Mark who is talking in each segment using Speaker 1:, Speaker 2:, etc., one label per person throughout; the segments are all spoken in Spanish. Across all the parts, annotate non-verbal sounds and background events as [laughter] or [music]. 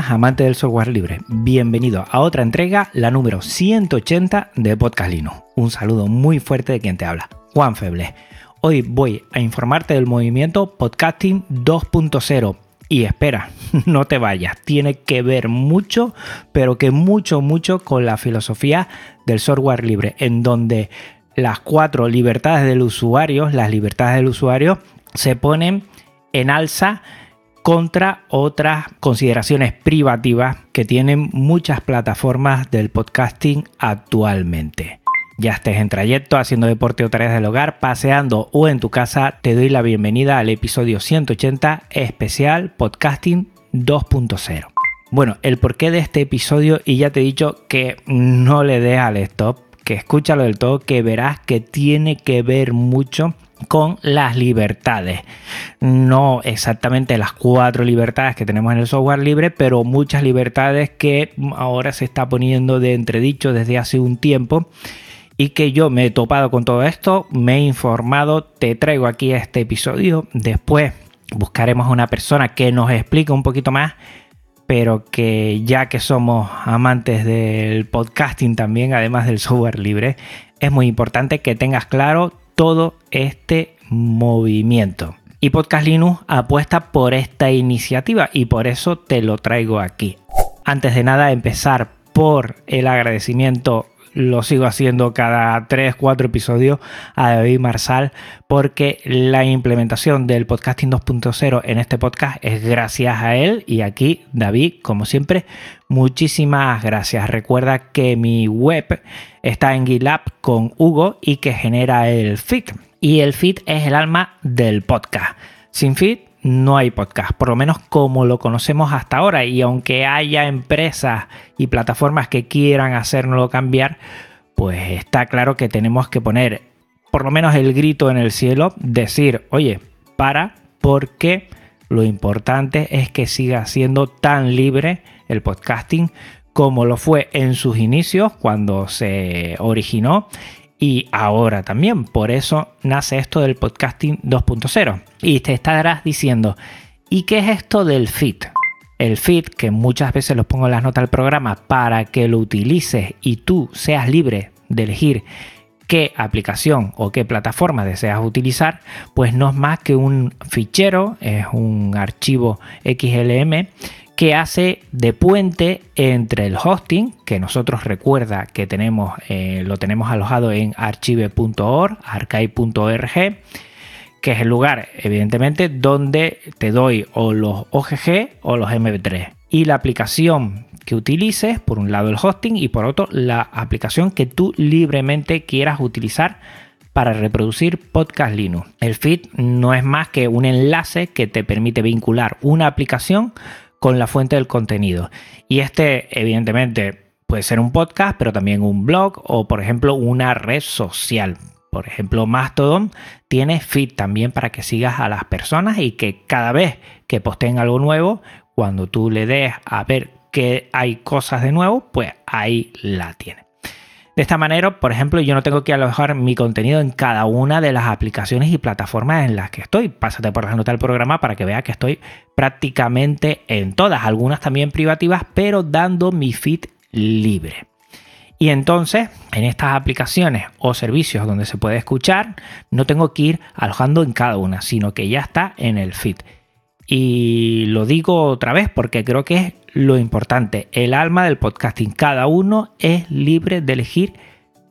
Speaker 1: Buenas amantes del software libre, bienvenido a otra entrega, la número 180 de Podcast Linux. Un saludo muy fuerte de quien te habla, Juan Feble. Hoy voy a informarte del movimiento Podcasting 2.0 y espera, [laughs] no te vayas, tiene que ver mucho, pero que mucho, mucho con la filosofía del software libre, en donde las cuatro libertades del usuario, las libertades del usuario, se ponen en alza contra otras consideraciones privativas que tienen muchas plataformas del podcasting actualmente. Ya estés en trayecto, haciendo deporte o tareas del hogar, paseando o en tu casa, te doy la bienvenida al episodio 180 especial Podcasting 2.0. Bueno, el porqué de este episodio, y ya te he dicho que no le des al stop, que escúchalo del todo, que verás que tiene que ver mucho con las libertades. No exactamente las cuatro libertades que tenemos en el software libre, pero muchas libertades que ahora se está poniendo de entredicho desde hace un tiempo y que yo me he topado con todo esto, me he informado, te traigo aquí este episodio, después buscaremos a una persona que nos explique un poquito más pero que ya que somos amantes del podcasting también, además del software libre, es muy importante que tengas claro todo este movimiento. Y Podcast Linux apuesta por esta iniciativa y por eso te lo traigo aquí. Antes de nada, empezar por el agradecimiento lo sigo haciendo cada 3, 4 episodios a David Marsal porque la implementación del podcasting 2.0 en este podcast es gracias a él y aquí David, como siempre, muchísimas gracias. Recuerda que mi web está en GitLab con Hugo y que genera el feed y el feed es el alma del podcast. Sin feed no hay podcast, por lo menos como lo conocemos hasta ahora. Y aunque haya empresas y plataformas que quieran hacernoslo cambiar, pues está claro que tenemos que poner por lo menos el grito en el cielo, decir, oye, para, porque lo importante es que siga siendo tan libre el podcasting como lo fue en sus inicios cuando se originó y ahora también. Por eso nace esto del podcasting 2.0. Y te estarás diciendo, ¿y qué es esto del feed? El feed, que muchas veces lo pongo en las notas del programa para que lo utilices y tú seas libre de elegir qué aplicación o qué plataforma deseas utilizar, pues no es más que un fichero, es un archivo XLM que hace de puente entre el hosting, que nosotros recuerda que tenemos, eh, lo tenemos alojado en archive.org, archive.org, que es el lugar, evidentemente, donde te doy o los OGG o los MP3. Y la aplicación que utilices, por un lado el hosting y por otro la aplicación que tú libremente quieras utilizar para reproducir Podcast Linux. El feed no es más que un enlace que te permite vincular una aplicación con la fuente del contenido. Y este, evidentemente, puede ser un podcast, pero también un blog o, por ejemplo, una red social. Por ejemplo, Mastodon tiene feed también para que sigas a las personas y que cada vez que posteen algo nuevo, cuando tú le des a ver que hay cosas de nuevo, pues ahí la tiene. De esta manera, por ejemplo, yo no tengo que alojar mi contenido en cada una de las aplicaciones y plataformas en las que estoy. Pásate por la nota del programa para que veas que estoy prácticamente en todas, algunas también privativas, pero dando mi feed libre. Y entonces, en estas aplicaciones o servicios donde se puede escuchar, no tengo que ir alojando en cada una, sino que ya está en el feed. Y lo digo otra vez porque creo que es lo importante, el alma del podcasting. Cada uno es libre de elegir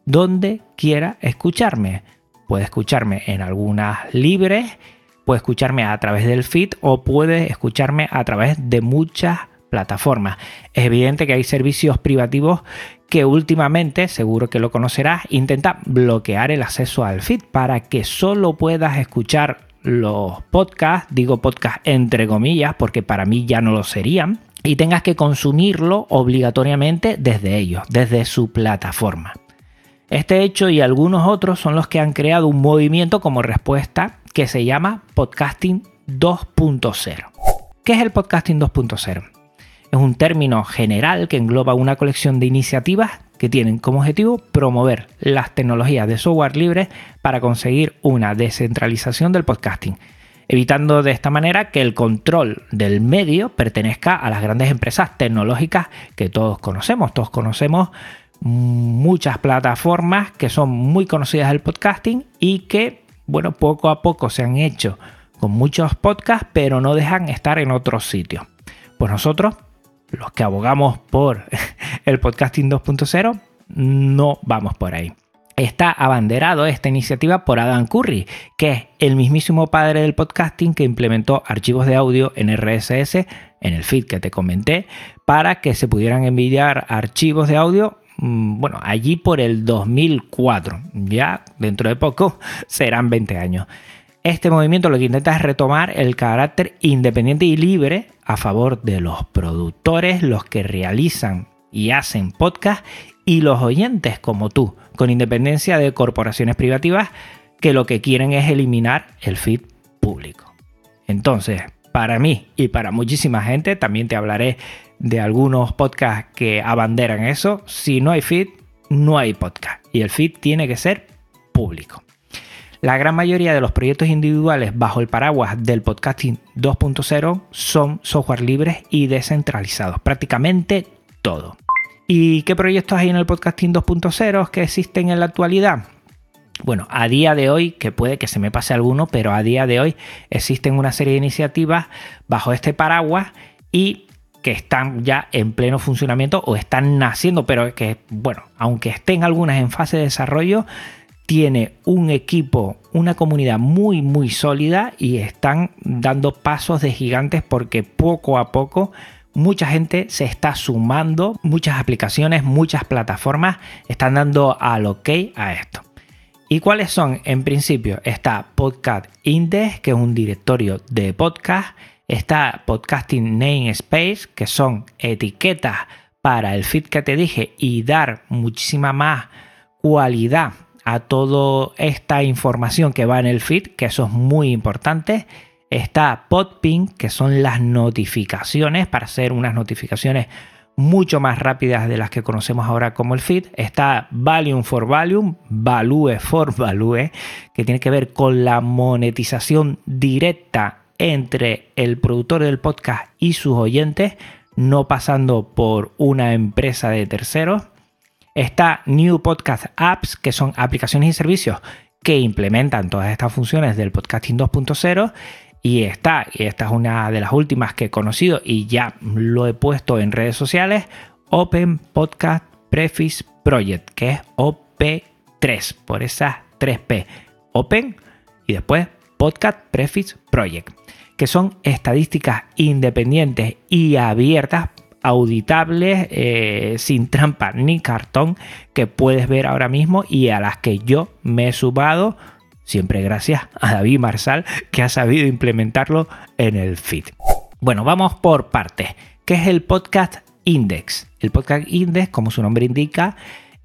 Speaker 1: dónde quiera escucharme. Puede escucharme en algunas libres, puede escucharme a través del feed o puede escucharme a través de muchas plataformas. Es evidente que hay servicios privativos que últimamente, seguro que lo conocerás, intenta bloquear el acceso al feed para que solo puedas escuchar los podcasts, digo podcast entre comillas, porque para mí ya no lo serían, y tengas que consumirlo obligatoriamente desde ellos, desde su plataforma. Este hecho y algunos otros son los que han creado un movimiento como respuesta que se llama Podcasting 2.0. ¿Qué es el Podcasting 2.0? Es un término general que engloba una colección de iniciativas que tienen como objetivo promover las tecnologías de software libre para conseguir una descentralización del podcasting, evitando de esta manera que el control del medio pertenezca a las grandes empresas tecnológicas que todos conocemos. Todos conocemos muchas plataformas que son muy conocidas del podcasting y que, bueno, poco a poco se han hecho con muchos podcasts, pero no dejan estar en otros sitios. Pues nosotros los que abogamos por [laughs] el podcasting 2.0, no vamos por ahí. Está abanderado esta iniciativa por Adam Curry, que es el mismísimo padre del podcasting que implementó archivos de audio en RSS, en el feed que te comenté, para que se pudieran enviar archivos de audio mm, bueno, allí por el 2004. Ya dentro de poco [laughs] serán 20 años. Este movimiento lo que intenta es retomar el carácter independiente y libre a favor de los productores, los que realizan y hacen podcast y los oyentes como tú, con independencia de corporaciones privativas que lo que quieren es eliminar el feed público. Entonces, para mí y para muchísima gente, también te hablaré de algunos podcasts que abanderan eso. Si no hay feed, no hay podcast. Y el feed tiene que ser público. La gran mayoría de los proyectos individuales bajo el paraguas del podcasting 2.0 son software libres y descentralizados, prácticamente todo. ¿Y qué proyectos hay en el podcasting 2.0 que existen en la actualidad? Bueno, a día de hoy, que puede que se me pase alguno, pero a día de hoy existen una serie de iniciativas bajo este paraguas y que están ya en pleno funcionamiento o están naciendo, pero que, bueno, aunque estén algunas en fase de desarrollo, tiene un equipo, una comunidad muy muy sólida y están dando pasos de gigantes porque poco a poco mucha gente se está sumando, muchas aplicaciones, muchas plataformas están dando al ok a esto. ¿Y cuáles son? En principio está Podcast Index, que es un directorio de podcast. Está Podcasting Namespace, que son etiquetas para el feed que te dije y dar muchísima más cualidad a toda esta información que va en el feed, que eso es muy importante. Está Podping, que son las notificaciones para hacer unas notificaciones mucho más rápidas de las que conocemos ahora como el feed. Está Volume for Volume, Value for [laughs] Value, que tiene que ver con la monetización directa entre el productor del podcast y sus oyentes, no pasando por una empresa de terceros. Está New Podcast Apps, que son aplicaciones y servicios que implementan todas estas funciones del podcasting 2.0. Y está, y esta es una de las últimas que he conocido y ya lo he puesto en redes sociales, Open Podcast Preface Project, que es OP3, por esas 3P. Open y después Podcast Preface Project, que son estadísticas independientes y abiertas auditables, eh, sin trampa ni cartón, que puedes ver ahora mismo y a las que yo me he sumado, siempre gracias a David Marsal, que ha sabido implementarlo en el feed. Bueno, vamos por partes. ¿Qué es el Podcast Index? El Podcast Index, como su nombre indica,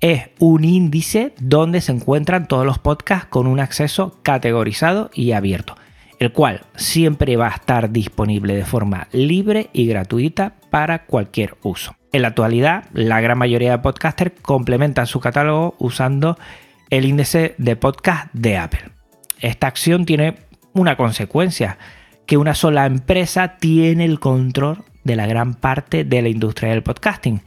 Speaker 1: es un índice donde se encuentran todos los podcasts con un acceso categorizado y abierto el cual siempre va a estar disponible de forma libre y gratuita para cualquier uso. En la actualidad, la gran mayoría de podcasters complementan su catálogo usando el índice de podcast de Apple. Esta acción tiene una consecuencia, que una sola empresa tiene el control de la gran parte de la industria del podcasting.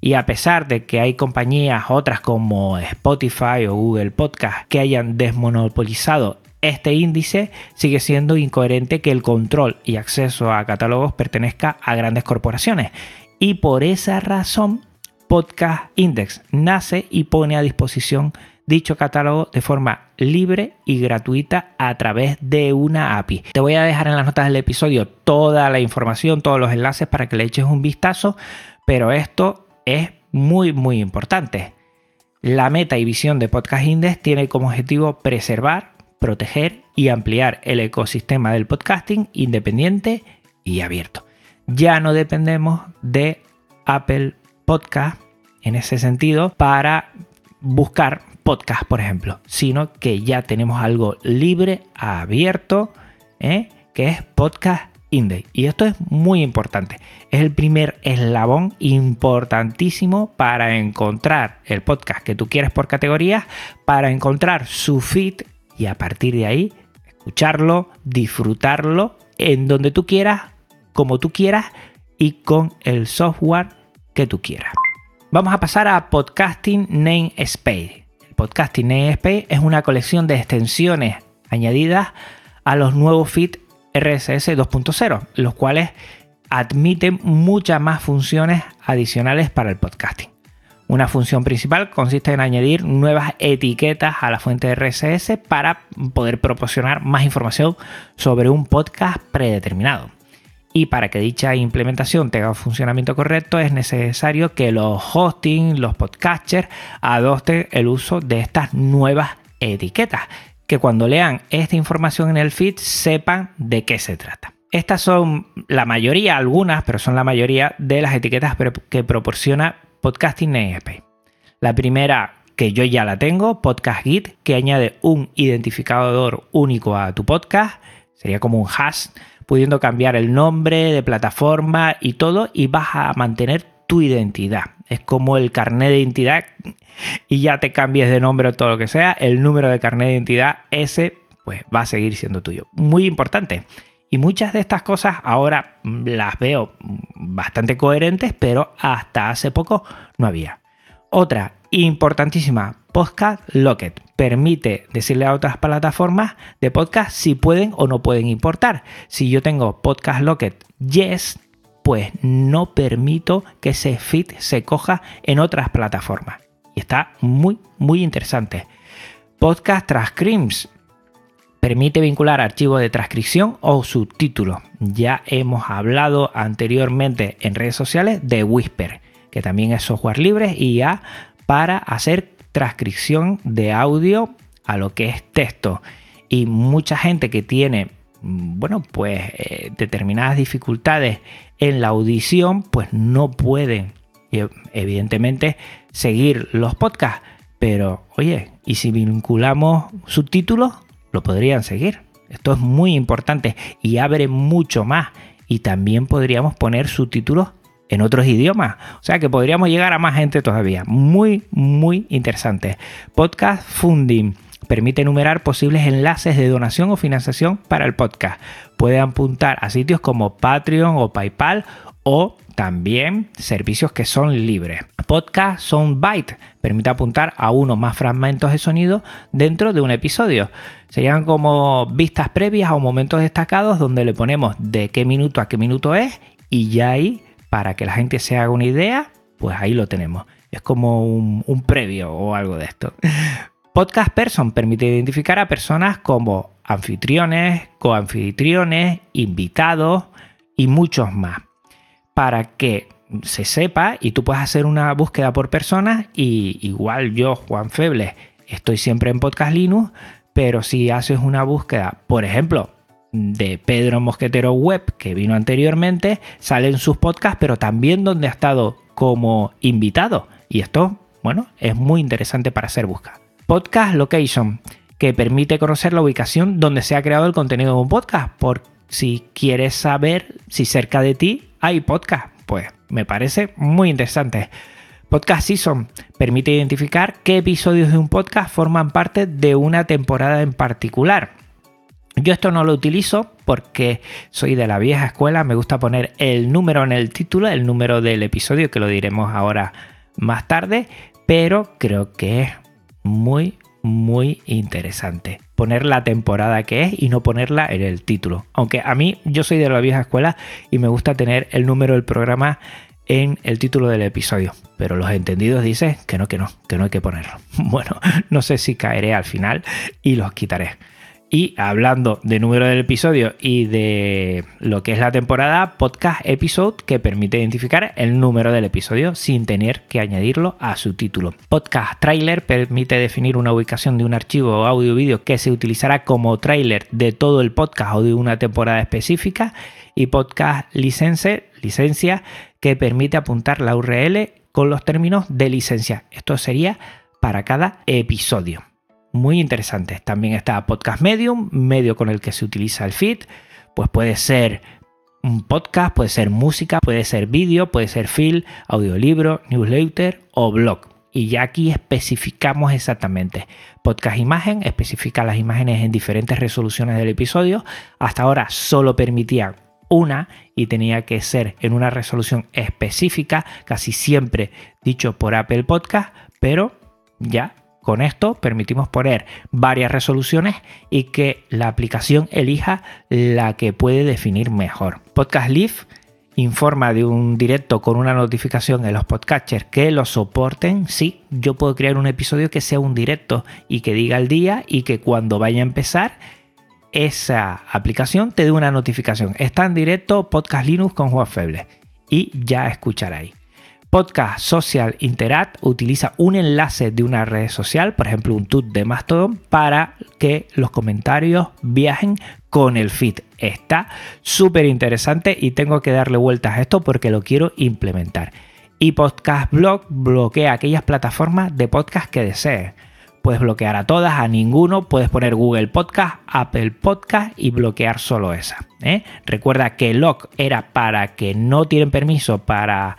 Speaker 1: Y a pesar de que hay compañías otras como Spotify o Google Podcast que hayan desmonopolizado este índice sigue siendo incoherente que el control y acceso a catálogos pertenezca a grandes corporaciones. Y por esa razón, Podcast Index nace y pone a disposición dicho catálogo de forma libre y gratuita a través de una API. Te voy a dejar en las notas del episodio toda la información, todos los enlaces para que le eches un vistazo, pero esto es muy muy importante. La meta y visión de Podcast Index tiene como objetivo preservar proteger y ampliar el ecosistema del podcasting independiente y abierto. Ya no dependemos de Apple Podcast en ese sentido para buscar podcast, por ejemplo, sino que ya tenemos algo libre, abierto, ¿eh? que es Podcast Index. Y esto es muy importante. Es el primer eslabón importantísimo para encontrar el podcast que tú quieres por categorías, para encontrar su feed y a partir de ahí escucharlo, disfrutarlo en donde tú quieras, como tú quieras y con el software que tú quieras. Vamos a pasar a Podcasting Namespace. Podcasting Namespace es una colección de extensiones añadidas a los nuevos feeds RSS 2.0, los cuales admiten muchas más funciones adicionales para el podcasting. Una función principal consiste en añadir nuevas etiquetas a la fuente RSS para poder proporcionar más información sobre un podcast predeterminado. Y para que dicha implementación tenga un funcionamiento correcto es necesario que los hosting, los podcasters adopten el uso de estas nuevas etiquetas que cuando lean esta información en el feed sepan de qué se trata. Estas son la mayoría, algunas, pero son la mayoría de las etiquetas que proporciona Podcasting Namespace. La primera que yo ya la tengo, Podcast Git, que añade un identificador único a tu podcast, sería como un hash, pudiendo cambiar el nombre de plataforma y todo, y vas a mantener tu identidad. Es como el carnet de identidad y ya te cambies de nombre o todo lo que sea, el número de carnet de identidad, ese pues va a seguir siendo tuyo. Muy importante. Y muchas de estas cosas ahora las veo bastante coherentes, pero hasta hace poco no había. Otra importantísima, Podcast Locket. Permite decirle a otras plataformas de podcast si pueden o no pueden importar. Si yo tengo Podcast Locket Yes, pues no permito que ese feed se coja en otras plataformas. Y está muy, muy interesante. Podcast Transcripts permite vincular archivos de transcripción o subtítulos. Ya hemos hablado anteriormente en redes sociales de Whisper, que también es software libre y ya para hacer transcripción de audio a lo que es texto. Y mucha gente que tiene, bueno, pues eh, determinadas dificultades en la audición, pues no pueden, evidentemente, seguir los podcasts. Pero, oye, ¿y si vinculamos subtítulos? Lo podrían seguir. Esto es muy importante y abre mucho más. Y también podríamos poner subtítulos en otros idiomas. O sea que podríamos llegar a más gente todavía. Muy, muy interesante. Podcast Funding permite enumerar posibles enlaces de donación o financiación para el podcast. Puede apuntar a sitios como Patreon o PayPal o también servicios que son libres. Podcast Soundbite permite apuntar a uno más fragmentos de sonido dentro de un episodio. Serían como vistas previas o momentos destacados donde le ponemos de qué minuto a qué minuto es y ya ahí, para que la gente se haga una idea, pues ahí lo tenemos. Es como un, previo o algo de esto. [laughs] Podcast Person permite identificar a personas como anfitriones, coanfitriones, invitados y muchos más para que se sepa y tú puedas hacer una búsqueda por personas y igual yo, Juan Feble, estoy siempre en Podcast Linux, pero si haces una búsqueda, por ejemplo, de Pedro Mosquetero Web, que vino anteriormente, salen sus podcasts, pero también donde ha estado como invitado. Y esto, bueno, es muy interesante para hacer búsqueda. Podcast Location, que permite conocer la ubicación donde se ha creado el contenido de un podcast, por si quieres saber si cerca de ti hay podcast. Pues me parece muy interesante. Podcast Season permite identificar qué episodios de un podcast forman parte de una temporada en particular. Yo esto no lo utilizo porque soy de la vieja escuela, me gusta poner el número en el título, el número del episodio, que lo diremos ahora más tarde, pero creo que es muy, muy interesante poner la temporada que es y no ponerla en el título. Aunque a mí yo soy de la vieja escuela y me gusta tener el número del programa en el título del episodio. Pero los entendidos dicen que no, que no, que no hay que ponerlo. [laughs] Bueno, no sé si caeré al final y los quitaré. Y hablando de número del episodio y de lo que es la temporada, podcast episode que permite identificar el número del episodio sin tener que añadirlo a su título. Podcast trailer permite definir una ubicación de un archivo audio o vídeo que se utilizará como trailer de todo el podcast o de una temporada específica. Y podcast license, licencia que permite apuntar la URL con los términos de licencia. Esto sería para cada episodio muy interesantes. También está Podcast Medium, medio con el que se utiliza el feed. Pues puede ser un podcast, puede ser música, puede ser vídeo, puede ser film, audiolibro, newsletter o blog. Y ya aquí especificamos exactamente. Podcast imagen, especifica las imágenes en diferentes resoluciones del episodio. Hasta ahora solo permitía una y tenía que ser en una resolución específica, casi siempre dicho por Apple Podcast, pero ya con esto permitimos poner varias resoluciones y que la aplicación elija la que puede definir mejor. Podcast Leaf informa de un directo con una notificación en los podcatchers que lo soporten. Sí, yo puedo crear un episodio que sea un directo y que diga el día y que cuando vaya a empezar esa aplicación te dé una notificación. Está en directo Podcast Linux con Juan Feble y ya escucharáis. Podcast Social Interact utiliza un enlace de una red social, por ejemplo un tweet de Mastodon, para que los comentarios viajen con el feed. Está súper interesante y tengo que darle vueltas a esto porque lo quiero implementar. Y Podcast Blog bloquea aquellas plataformas de podcast que desees. Puedes bloquear a todas, a ninguno. Puedes poner Google Podcast, Apple Podcast y bloquear solo esa. ¿eh? Recuerda que Log era para que no tienen permiso para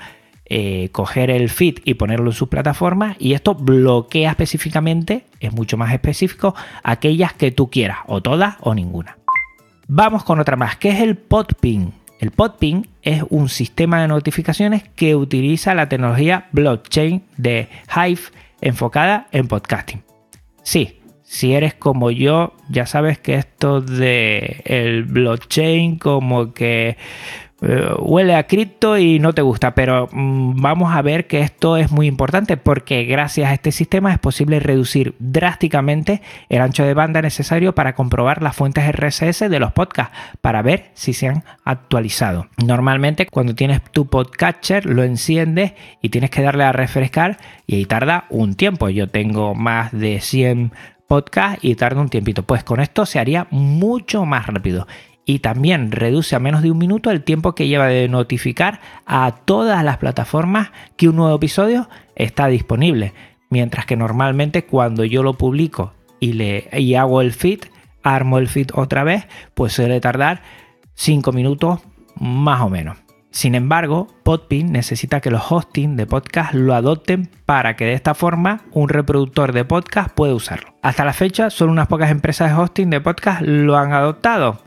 Speaker 1: eh, coger el feed y ponerlo en su plataforma y esto bloquea específicamente, es mucho más específico, aquellas que tú quieras, o todas o ninguna. Vamos con otra más, que es el Podping. El Podping es un sistema de notificaciones que utiliza la tecnología blockchain de Hive enfocada en podcasting. Sí, si eres como yo, ya sabes que esto de el blockchain como que huele a cripto y no te gusta, pero mm, vamos a ver que esto es muy importante porque gracias a este sistema es posible reducir drásticamente el ancho de banda necesario para comprobar las fuentes RSS de los podcasts para ver si se han actualizado. Normalmente cuando tienes tu podcatcher lo enciendes y tienes que darle a refrescar y ahí tarda un tiempo. Yo tengo más de 100 podcasts y tarda un tiempito. Pues con esto se haría mucho más rápido y también reduce a menos de un minuto el tiempo que lleva de notificar a todas las plataformas que un nuevo episodio está disponible. Mientras que normalmente cuando yo lo publico y, le, y hago el feed, armo el feed otra vez, pues suele tardar 5 minutos más o menos. Sin embargo, Podpin necesita que los hosting de podcast lo adopten para que de esta forma un reproductor de podcast pueda usarlo. Hasta la fecha, solo unas pocas empresas de hosting de podcast lo han adoptado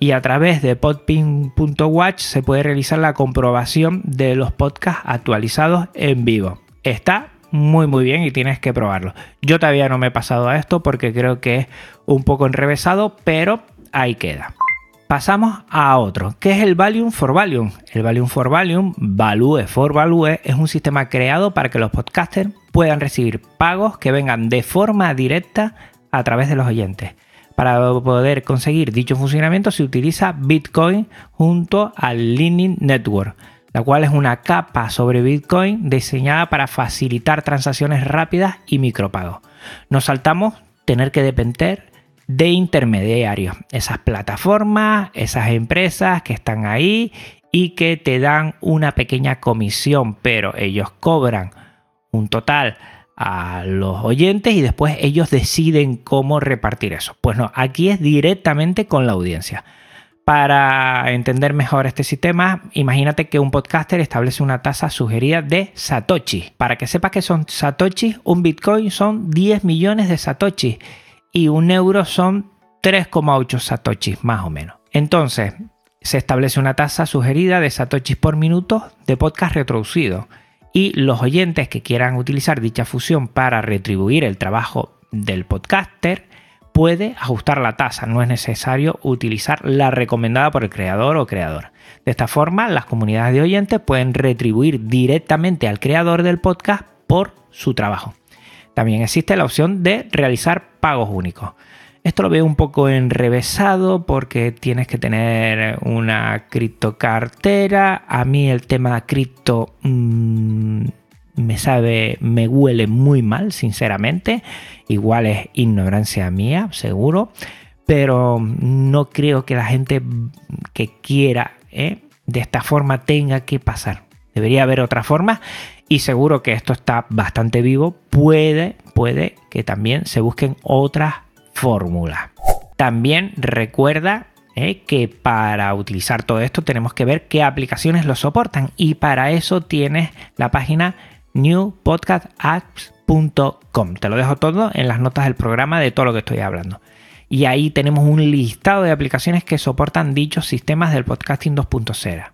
Speaker 1: y a través de podpin.watch se puede realizar la comprobación de los podcasts actualizados en vivo. Está muy muy bien y tienes que probarlo. Yo todavía no me he pasado a esto porque creo que es un poco enrevesado, pero ahí queda. Pasamos a otro, que es el Valium for Valium. El Valium for Valium, Value for Value, es un sistema creado para que los podcasters puedan recibir pagos que vengan de forma directa a través de los oyentes. Para poder conseguir dicho funcionamiento se utiliza Bitcoin junto al Lightning Network, la cual es una capa sobre Bitcoin diseñada para facilitar transacciones rápidas y micropagos. Nos saltamos tener que depender de intermediarios, esas plataformas, esas empresas que están ahí y que te dan una pequeña comisión, pero ellos cobran un total a los oyentes y después ellos deciden cómo repartir eso. Pues no, aquí es directamente con la audiencia. Para entender mejor este sistema, imagínate que un podcaster establece una tasa sugerida de Satoshi. Para que sepas que son Satoshi, un Bitcoin son 10 millones de Satoshi y un euro son 3,8 Satoshi más o menos. Entonces, se establece una tasa sugerida de Satoshi por minuto de podcast retroducido y los oyentes que quieran utilizar dicha fusión para retribuir el trabajo del podcaster puede ajustar la tasa, no es necesario utilizar la recomendada por el creador o creador. De esta forma, las comunidades de oyentes pueden retribuir directamente al creador del podcast por su trabajo. También existe la opción de realizar pagos únicos. Esto lo veo un poco enrevesado porque tienes que tener una criptocartera. A mí el tema cripto mm, me sabe, me huele muy mal, sinceramente. Igual es ignorancia mía, seguro. Pero no creo que la gente que quiera ¿eh? de esta forma tenga que pasar. Debería haber otra forma y seguro que esto está bastante vivo. Puede, puede que también se busquen otras fórmulas. También recuerda ¿eh? que para utilizar todo esto tenemos que ver qué aplicaciones lo soportan y para eso tienes la página newpodcastapps.com. Te lo dejo todo en las notas del programa de todo lo que estoy hablando. Y ahí tenemos un listado de aplicaciones que soportan dichos sistemas del podcasting 2.0.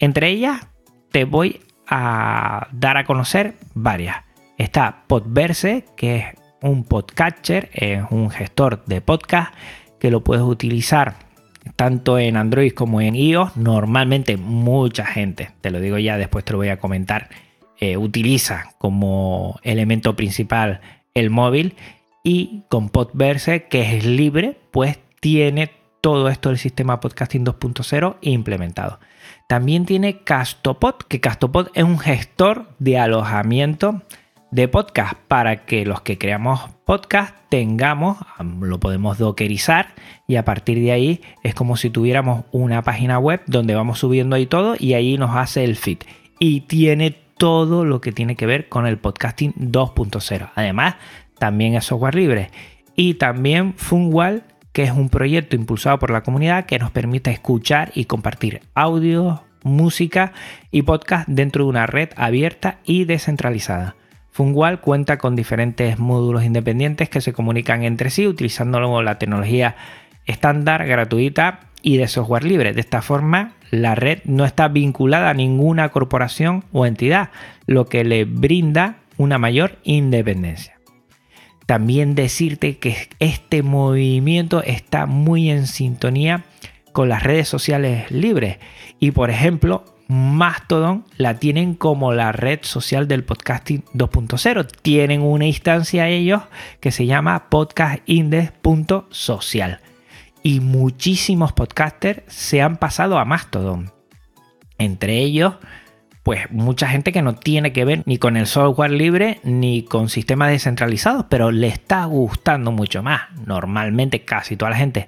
Speaker 1: Entre ellas te voy a dar a conocer varias. Está Podverse, que es un podcatcher, es un gestor de podcast que lo puedes utilizar tanto en Android como en iOS. Normalmente mucha gente, te lo digo ya, después te lo voy a comentar, eh, utiliza como elemento principal el móvil y con Podverse, que es libre, pues tiene todo esto del sistema Podcasting 2.0 implementado. También tiene Castopod, que Castopod es un gestor de alojamiento de podcast para que los que creamos podcast tengamos, lo podemos dockerizar y a partir de ahí es como si tuviéramos una página web donde vamos subiendo ahí todo y ahí nos hace el feed. Y tiene todo lo que tiene que ver con el podcasting 2.0. Además, también es software libre. Y también Funwall, que es un proyecto impulsado por la comunidad que nos permite escuchar y compartir audio, música y podcast dentro de una red abierta y descentralizada. Funwall cuenta con diferentes módulos independientes que se comunican entre sí utilizando la tecnología estándar, gratuita y de software libre. De esta forma, la red no está vinculada a ninguna corporación o entidad, lo que le brinda una mayor independencia. También decirte que este movimiento está muy en sintonía con las redes sociales libres. Y por ejemplo, Mastodon la tienen como la red social del podcasting 2.0. Tienen una instancia ellos que se llama podcastindex.social. Y muchísimos podcasters se han pasado a Mastodon. Entre ellos, pues mucha gente que no tiene que ver ni con el software libre ni con sistemas descentralizados, pero le está gustando mucho más. Normalmente casi toda la gente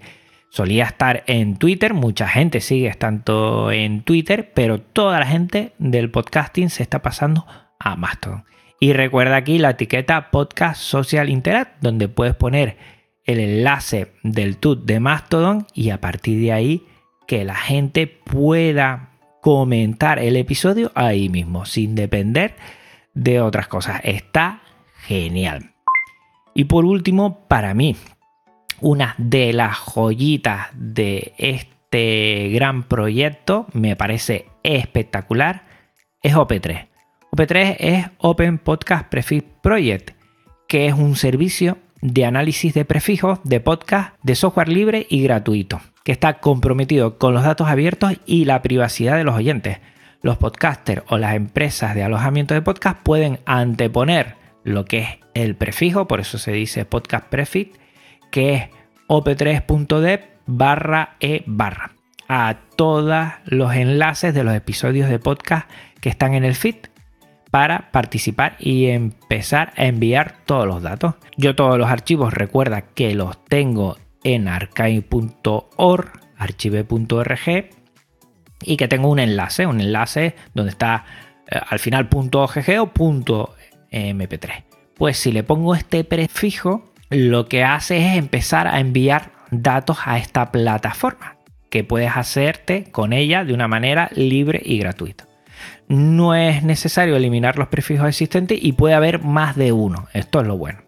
Speaker 1: solía estar en Twitter, mucha gente sigue estando en Twitter, pero toda la gente del podcasting se está pasando a Mastodon. Y recuerda aquí la etiqueta Podcast Social Interact, donde puedes poner el enlace del tut de Mastodon y a partir de ahí que la gente pueda comentar el episodio ahí mismo, sin depender de otras cosas. Está genial. Y por último, para mí, una de las joyitas de este gran proyecto, me parece espectacular, es OP3. OP3 es Open Podcast Prefix Project, que es un servicio de análisis de prefijos de podcast de software libre y gratuito que está comprometido con los datos abiertos y la privacidad de los oyentes. Los podcasters o las empresas de alojamiento de podcast pueden anteponer lo que es el prefijo, por eso se dice podcast prefix, que es op3.dev barra e barra a todos los enlaces de los episodios de podcast que están en el feed para participar y empezar a enviar todos los datos. Yo todos los archivos recuerda que los tengo en archive.org, archive.org y que tengo un enlace, un enlace donde está eh, al final .ogg o .mp3. Pues si le pongo este prefijo, lo que hace es empezar a enviar datos a esta plataforma, que puedes hacerte con ella de una manera libre y gratuita. No es necesario eliminar los prefijos existentes y puede haber más de uno. Esto es lo bueno.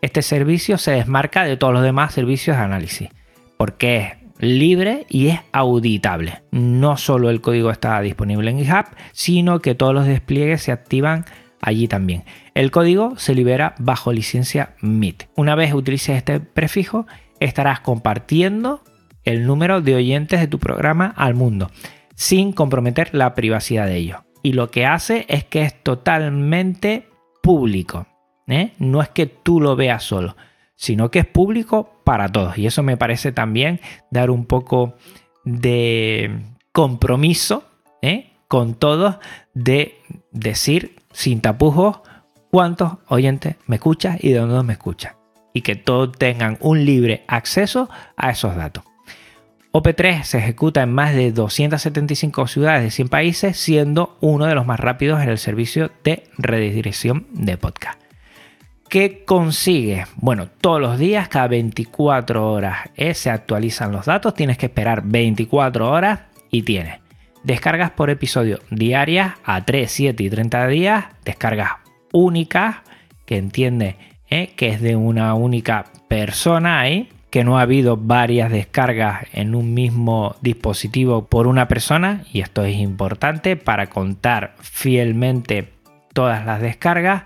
Speaker 1: Este servicio se desmarca de todos los demás servicios de análisis porque es libre y es auditable. No solo el código está disponible en GitHub, sino que todos los despliegues se activan allí también. El código se libera bajo licencia MIT. Una vez utilices este prefijo, estarás compartiendo el número de oyentes de tu programa al mundo, sin comprometer la privacidad de ellos. Y lo que hace es que es totalmente público. ¿eh? No es que tú lo veas solo, sino que es público para todos. Y eso me parece también dar un poco de compromiso ¿eh? con todos de decir sin tapujos cuántos oyentes me escuchan y de dónde me escuchan. Y que todos tengan un libre acceso a esos datos. OP3 se ejecuta en más de 275 ciudades de 100 países, siendo uno de los más rápidos en el servicio de redirección de podcast. ¿Qué consigue? Bueno, todos los días, cada 24 horas eh, se actualizan los datos, tienes que esperar 24 horas y tienes descargas por episodio diarias a 3, 7 y 30 días, descargas únicas, que entiende eh, que es de una única persona ahí, que no ha habido varias descargas en un mismo dispositivo por una persona, y esto es importante para contar fielmente todas las descargas.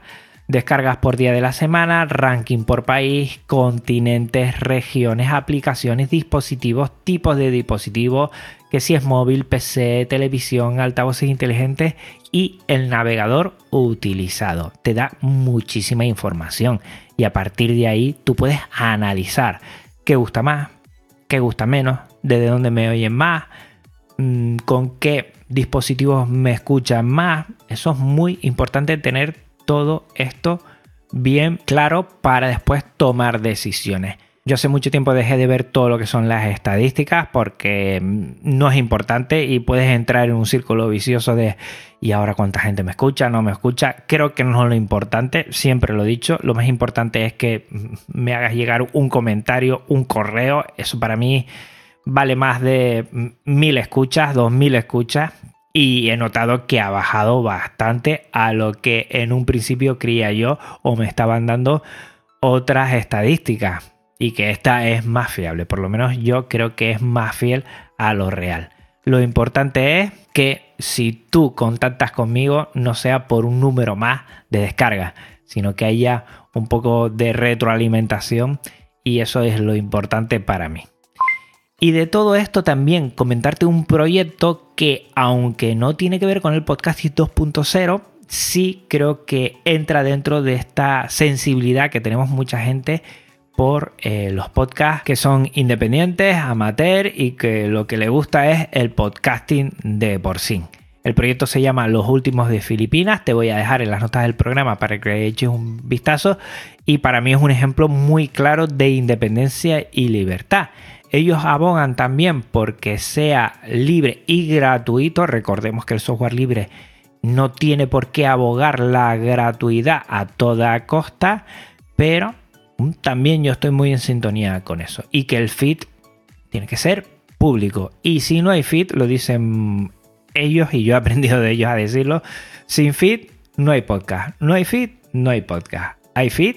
Speaker 1: Descargas por día de la semana, ranking por país, continentes, regiones, aplicaciones, dispositivos, tipos de dispositivos, que si es móvil, PC, televisión, altavoces inteligentes y el navegador utilizado. Te da muchísima información y a partir de ahí tú puedes analizar qué gusta más, qué gusta menos, desde dónde me oyen más, mm, con qué dispositivos me escuchan más. Eso es muy importante tener todo esto bien claro para después tomar decisiones. Yo hace mucho tiempo dejé de ver todo lo que son las estadísticas porque no es importante y puedes entrar en un círculo vicioso de y ahora cuánta gente me escucha, no me escucha. Creo que no es lo importante, siempre lo he dicho. Lo más importante es que me hagas llegar un comentario, un correo. Eso para mí vale más de mil escuchas, dos mil escuchas y he notado que ha bajado bastante a lo que en un principio creía yo o me estaban dando otras estadísticas y que esta es más fiable, por lo menos yo creo que es más fiel a lo real. Lo importante es que si tú contactas conmigo no sea por un número más de descarga, sino que haya un poco de retroalimentación y eso es lo importante para mí. Y de todo esto también comentarte un proyecto que aunque no tiene que ver con el podcasting 2.0, sí creo que entra dentro de esta sensibilidad que tenemos mucha gente por eh, los podcasts que son independientes, amateur y que lo que le gusta es el podcasting de por sí. El proyecto se llama Los Últimos de Filipinas. Te voy a dejar en las notas del programa para que eches un vistazo. Y para mí es un ejemplo muy claro de independencia y libertad. Ellos abogan también porque sea libre y gratuito. Recordemos que el software libre no tiene por qué abogar la gratuidad a toda costa, pero también yo estoy muy en sintonía con eso. Y que el feed tiene que ser público. Y si no hay feed, lo dicen ellos y yo he aprendido de ellos a decirlo, sin feed no hay podcast. No hay feed, no hay podcast. Hay feed,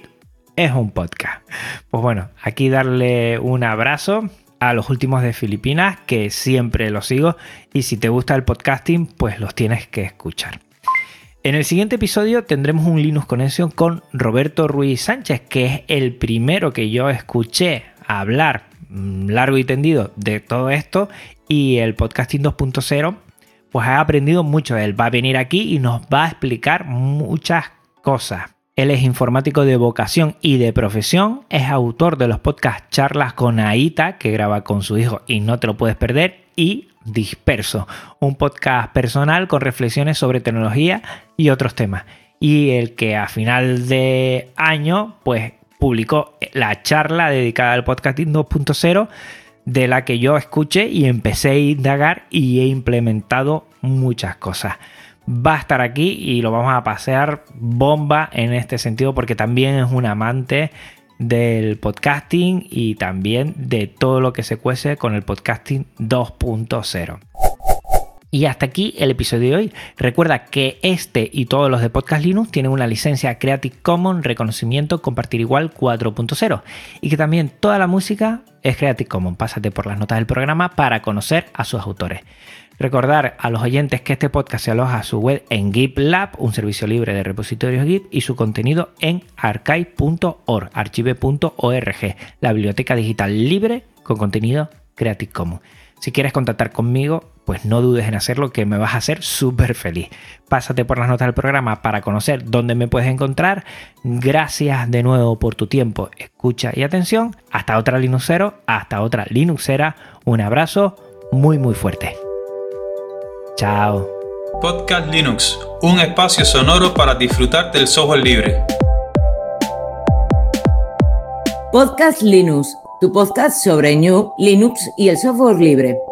Speaker 1: es un podcast. Pues bueno, aquí darle un abrazo a los últimos de Filipinas, que siempre los sigo, y si te gusta el podcasting, pues los tienes que escuchar. En el siguiente episodio tendremos un Linux Connection con Roberto Ruiz Sánchez, que es el primero que yo escuché hablar mm, largo y tendido de todo esto y el podcasting 2.0, pues ha aprendido mucho. Él va a venir aquí y nos va a explicar muchas cosas. Él es informático de vocación y de profesión, es autor de los podcasts Charlas con Aita, que graba con su hijo y no te lo puedes perder, y Disperso, un podcast personal con reflexiones sobre tecnología y otros temas. Y el que a final de año, pues publicó la charla dedicada al podcasting 2.0, de la que yo escuché y empecé a indagar y he implementado muchas cosas va a estar aquí y lo vamos a pasear bomba en este sentido porque también es un amante del podcasting y también de todo lo que se cuece con el podcasting 2.0. Y hasta aquí el episodio de hoy. Recuerda que este y todos los de Podcast Linux tienen una licencia Creative Commons reconocimiento compartir igual 4.0 y que también toda la música es Creative Commons. Pásate por las notas del programa para conocer a sus autores. Recordar a los oyentes que este podcast se aloja a su web en GitLab, un servicio libre de repositorios Git, y su contenido en archive.org, archive.org, la biblioteca digital libre con contenido Creative Commons. Si quieres contactar conmigo, pues no dudes en hacerlo, que me vas a hacer súper feliz. Pásate por las notas del programa para conocer dónde me puedes encontrar. Gracias de nuevo por tu tiempo, escucha y atención. Hasta otra Linuxero, hasta otra Linuxera. Un abrazo muy muy fuerte. Chao.
Speaker 2: Podcast Linux, un espacio sonoro para disfrutar del software libre.
Speaker 3: Podcast Linux, tu podcast sobre New, Linux y el software libre.